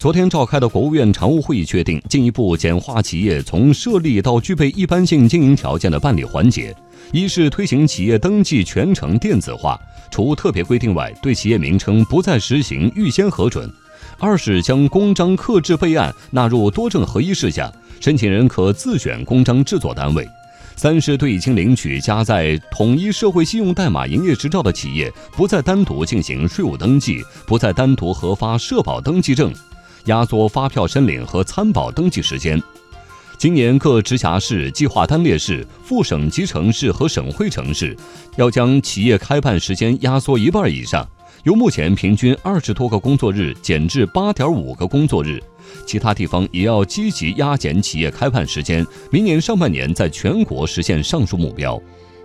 昨天召开的国务院常务会议确定，进一步简化企业从设立到具备一般性经营条件的办理环节。一是推行企业登记全程电子化，除特别规定外，对企业名称不再实行预先核准；二是将公章刻制备案纳入多证合一事项，申请人可自选公章制作单位；三是对已经领取加载统一社会信用代码营业执照的企业，不再单独进行税务登记，不再单独核发社保登记证。压缩发票申领和参保登记时间。今年各直辖市、计划单列市、副省级城市和省会城市要将企业开办时间压缩一半以上，由目前平均二十多个工作日减至八点五个工作日。其他地方也要积极压减企业开办时间，明年上半年在全国实现上述目标。